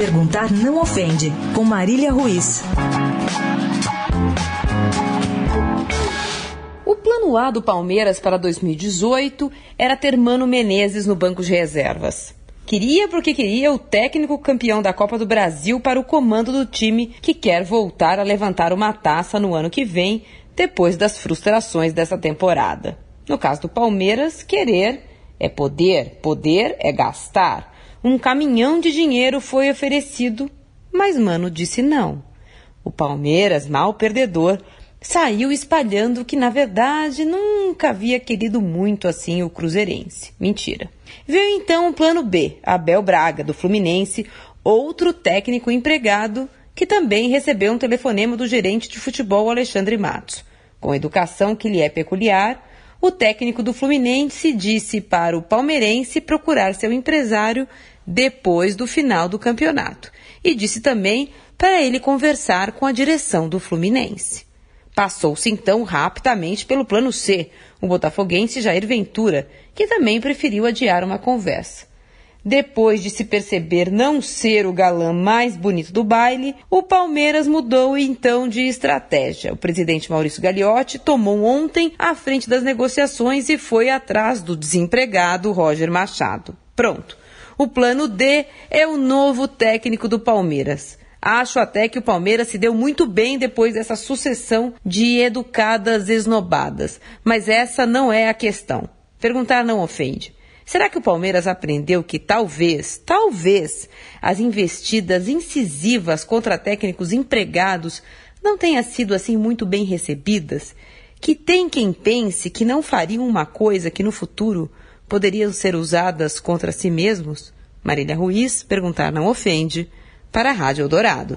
Perguntar não ofende, com Marília Ruiz. O plano A do Palmeiras para 2018 era ter Mano Menezes no banco de reservas. Queria porque queria o técnico campeão da Copa do Brasil para o comando do time que quer voltar a levantar uma taça no ano que vem, depois das frustrações dessa temporada. No caso do Palmeiras, querer é poder, poder é gastar. Um caminhão de dinheiro foi oferecido, mas Mano disse não. O Palmeiras, mal perdedor, saiu espalhando que, na verdade, nunca havia querido muito assim o Cruzeirense. Mentira. Veio então o plano B, Abel Braga, do Fluminense, outro técnico empregado que também recebeu um telefonema do gerente de futebol Alexandre Matos. Com educação que lhe é peculiar, o técnico do Fluminense disse para o palmeirense procurar seu empresário depois do final do campeonato. E disse também para ele conversar com a direção do Fluminense. Passou-se então rapidamente pelo plano C, o botafoguense Jair Ventura, que também preferiu adiar uma conversa. Depois de se perceber não ser o galã mais bonito do baile, o Palmeiras mudou então de estratégia. O presidente Maurício Gagliotti tomou ontem a frente das negociações e foi atrás do desempregado Roger Machado. Pronto. O plano D é o novo técnico do Palmeiras. Acho até que o Palmeiras se deu muito bem depois dessa sucessão de educadas esnobadas. Mas essa não é a questão. Perguntar não ofende. Será que o Palmeiras aprendeu que talvez, talvez, as investidas incisivas contra técnicos empregados não tenham sido assim muito bem recebidas? Que tem quem pense que não fariam uma coisa que no futuro poderiam ser usadas contra si mesmos? Marília Ruiz, perguntar não ofende, para a Rádio Eldorado.